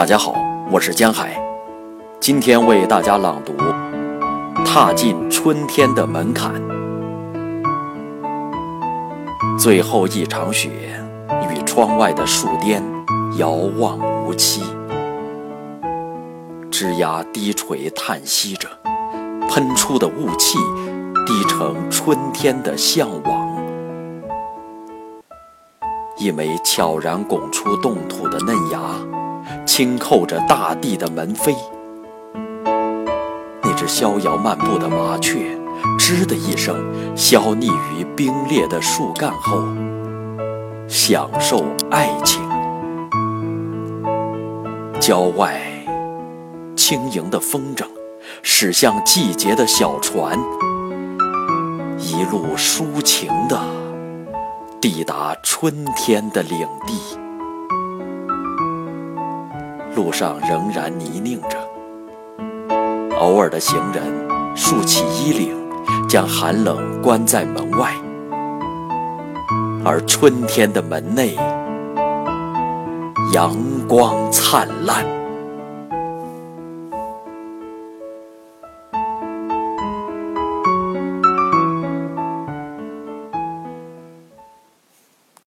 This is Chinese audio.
大家好，我是江海，今天为大家朗读《踏进春天的门槛》。最后一场雪与窗外的树巅遥望无期，枝桠低垂叹息着，喷出的雾气低成春天的向往。一枚悄然拱出冻土的嫩芽。轻叩着大地的门扉，那只逍遥漫步的麻雀，吱的一声，消匿于冰裂的树干后，享受爱情。郊外，轻盈的风筝驶向季节的小船，一路抒情的抵达春天的领地。路上仍然泥泞着，偶尔的行人竖起衣领，将寒冷关在门外，而春天的门内，阳光灿烂。